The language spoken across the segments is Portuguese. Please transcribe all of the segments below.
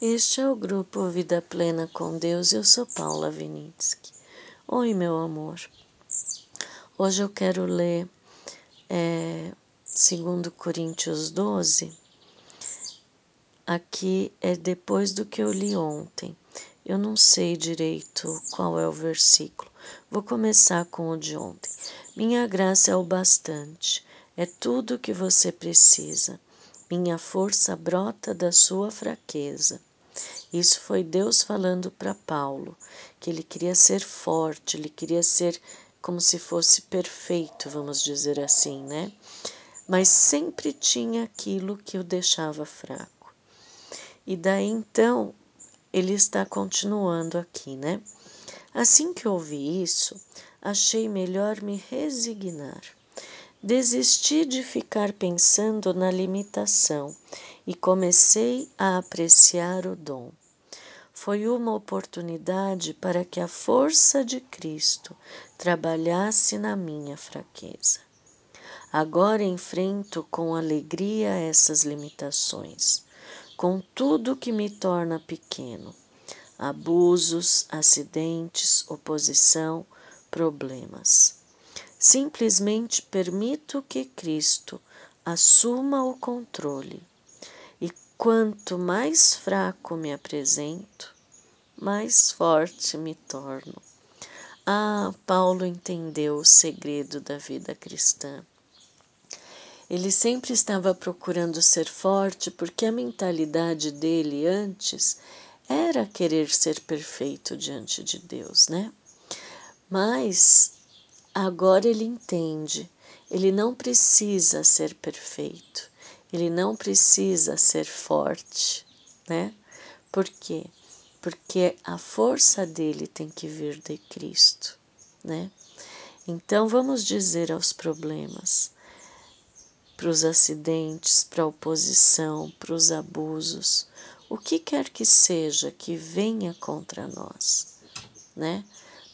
Este é o grupo Vida Plena com Deus. Eu sou Paula Vinitsky. Oi, meu amor. Hoje eu quero ler é, 2 Coríntios 12. Aqui é depois do que eu li ontem. Eu não sei direito qual é o versículo. Vou começar com o de ontem. Minha graça é o bastante, é tudo o que você precisa. Minha força brota da sua fraqueza. Isso foi Deus falando para Paulo, que ele queria ser forte, ele queria ser como se fosse perfeito, vamos dizer assim, né? Mas sempre tinha aquilo que o deixava fraco. E daí então ele está continuando aqui, né? Assim que ouvi isso, achei melhor me resignar. Desisti de ficar pensando na limitação e comecei a apreciar o dom. Foi uma oportunidade para que a força de Cristo trabalhasse na minha fraqueza. Agora enfrento com alegria essas limitações, com tudo que me torna pequeno: abusos, acidentes, oposição, problemas. Simplesmente permito que Cristo assuma o controle. E quanto mais fraco me apresento, mais forte me torno. Ah, Paulo entendeu o segredo da vida cristã. Ele sempre estava procurando ser forte porque a mentalidade dele antes era querer ser perfeito diante de Deus, né? Mas Agora ele entende, ele não precisa ser perfeito, ele não precisa ser forte, né? Por quê? Porque a força dele tem que vir de Cristo, né? Então vamos dizer aos problemas, para os acidentes, para a oposição, para os abusos, o que quer que seja que venha contra nós, né?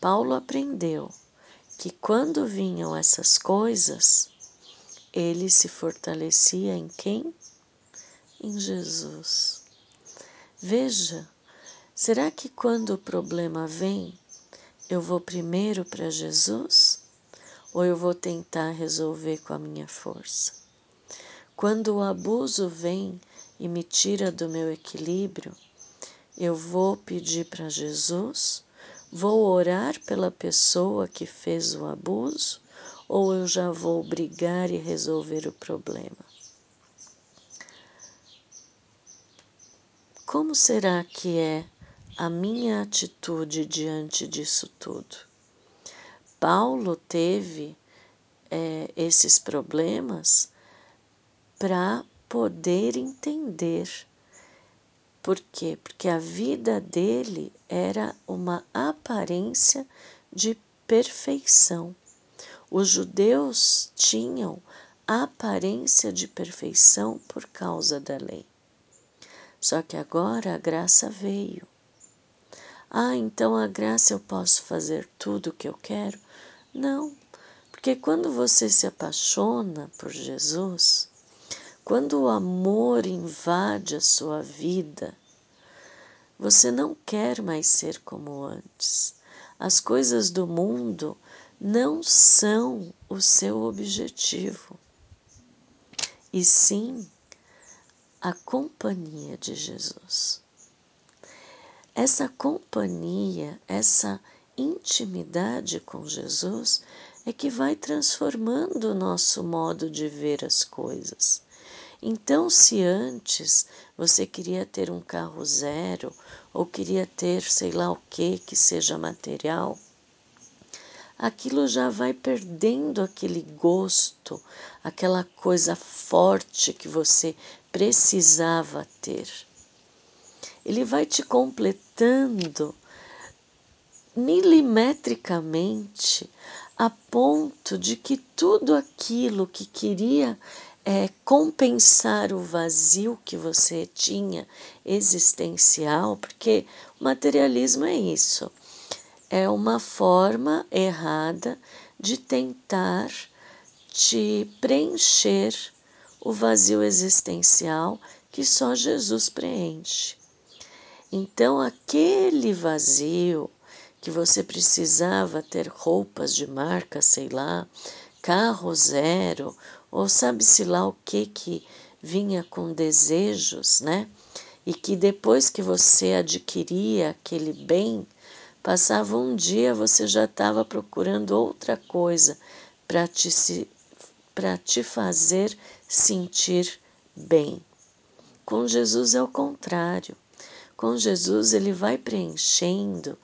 Paulo aprendeu que quando vinham essas coisas, ele se fortalecia em quem? Em Jesus. Veja, será que quando o problema vem, eu vou primeiro para Jesus ou eu vou tentar resolver com a minha força? Quando o abuso vem e me tira do meu equilíbrio, eu vou pedir para Jesus Vou orar pela pessoa que fez o abuso ou eu já vou brigar e resolver o problema? Como será que é a minha atitude diante disso tudo? Paulo teve é, esses problemas para poder entender por quê? Porque a vida dele era uma aparência de perfeição. Os judeus tinham aparência de perfeição por causa da lei. Só que agora a graça veio. Ah, então a graça eu posso fazer tudo o que eu quero? Não, porque quando você se apaixona por Jesus, quando o amor invade a sua vida, você não quer mais ser como antes. As coisas do mundo não são o seu objetivo, e sim a companhia de Jesus. Essa companhia, essa intimidade com Jesus é que vai transformando o nosso modo de ver as coisas. Então, se antes você queria ter um carro zero ou queria ter sei lá o que que seja material, aquilo já vai perdendo aquele gosto, aquela coisa forte que você precisava ter. Ele vai te completando milimetricamente a ponto de que tudo aquilo que queria é, compensar o vazio que você tinha existencial, porque o materialismo é isso, é uma forma errada de tentar te preencher o vazio existencial que só Jesus preenche. Então, aquele vazio que você precisava ter roupas de marca, sei lá, carro zero, ou sabe-se lá o que que vinha com desejos, né? E que depois que você adquiria aquele bem, passava um dia você já estava procurando outra coisa para te, te fazer sentir bem. Com Jesus é o contrário. Com Jesus ele vai preenchendo,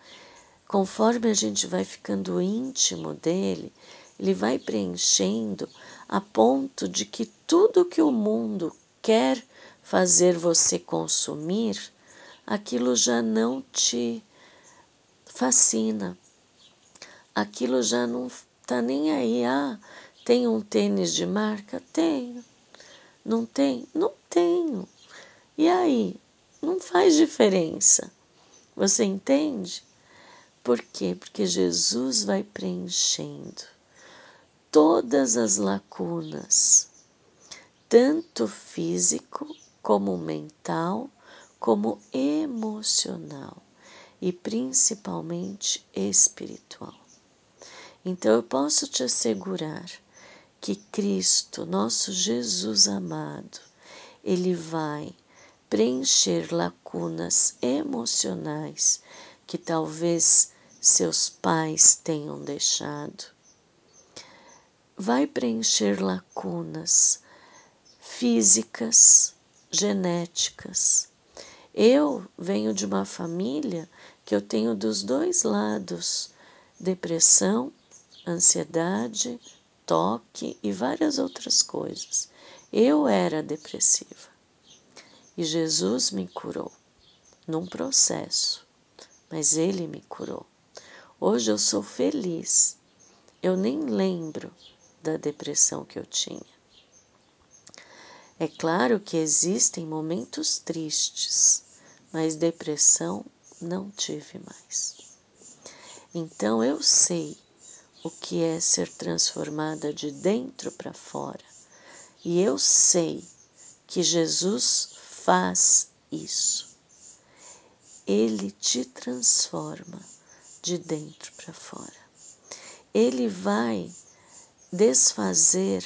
conforme a gente vai ficando íntimo dele, ele vai preenchendo a ponto de que tudo que o mundo quer fazer você consumir, aquilo já não te fascina. Aquilo já não está nem aí. Ah, tem um tênis de marca? Tenho. Não tem? Não tenho. E aí? Não faz diferença. Você entende? Por quê? Porque Jesus vai preenchendo todas as lacunas, tanto físico como mental, como emocional e principalmente espiritual. Então eu posso te assegurar que Cristo, nosso Jesus amado, ele vai preencher lacunas emocionais que talvez seus pais tenham deixado vai preencher lacunas físicas, genéticas. Eu venho de uma família que eu tenho dos dois lados depressão, ansiedade, toque e várias outras coisas. Eu era depressiva e Jesus me curou num processo, mas Ele me curou. Hoje eu sou feliz. Eu nem lembro da depressão que eu tinha. É claro que existem momentos tristes, mas depressão não tive mais. Então eu sei o que é ser transformada de dentro para fora, e eu sei que Jesus faz isso. Ele te transforma de dentro para fora. Ele vai desfazer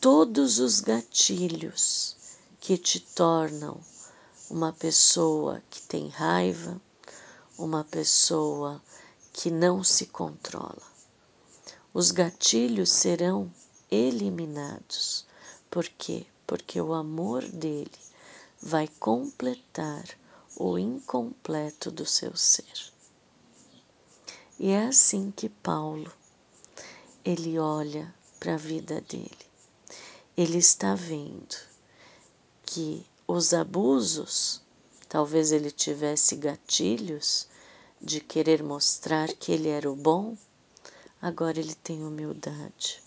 todos os gatilhos que te tornam uma pessoa que tem raiva, uma pessoa que não se controla. Os gatilhos serão eliminados. Por quê? Porque o amor dele vai completar o incompleto do seu ser. E é assim que Paulo ele olha para a vida dele. Ele está vendo que os abusos, talvez ele tivesse gatilhos de querer mostrar que ele era o bom, agora ele tem humildade.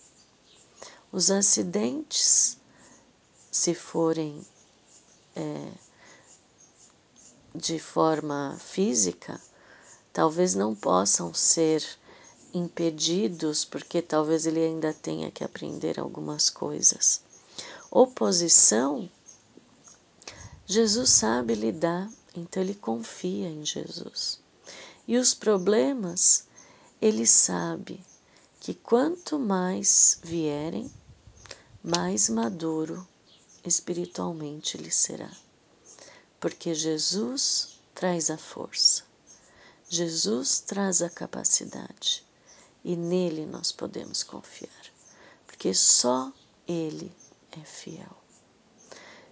Os acidentes, se forem é, de forma física, talvez não possam ser impedidos, porque talvez ele ainda tenha que aprender algumas coisas. Oposição, Jesus sabe lidar, então ele confia em Jesus. E os problemas, ele sabe que quanto mais vierem, mais maduro espiritualmente ele será. Porque Jesus traz a força, Jesus traz a capacidade e nele nós podemos confiar, porque só ele é fiel.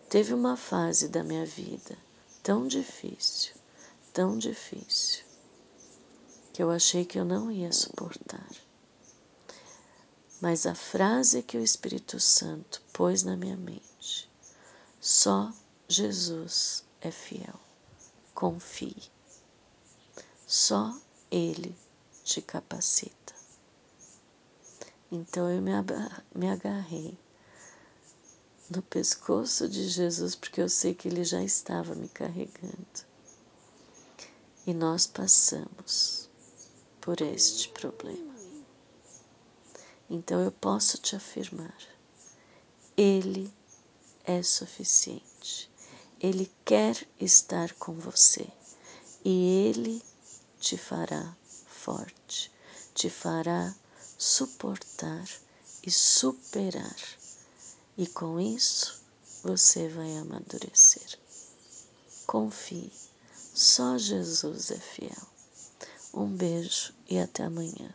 Teve uma fase da minha vida tão difícil, tão difícil, que eu achei que eu não ia suportar. Mas a frase que o Espírito Santo pôs na minha mente: só Jesus é fiel. Confie. Só Ele te capacita. Então eu me agarrei no pescoço de Jesus, porque eu sei que ele já estava me carregando. E nós passamos por este problema. Então eu posso te afirmar: Ele é suficiente. Ele quer estar com você. e Ele te fará forte, te fará suportar e superar. E com isso você vai amadurecer. Confie, só Jesus é fiel. Um beijo e até amanhã.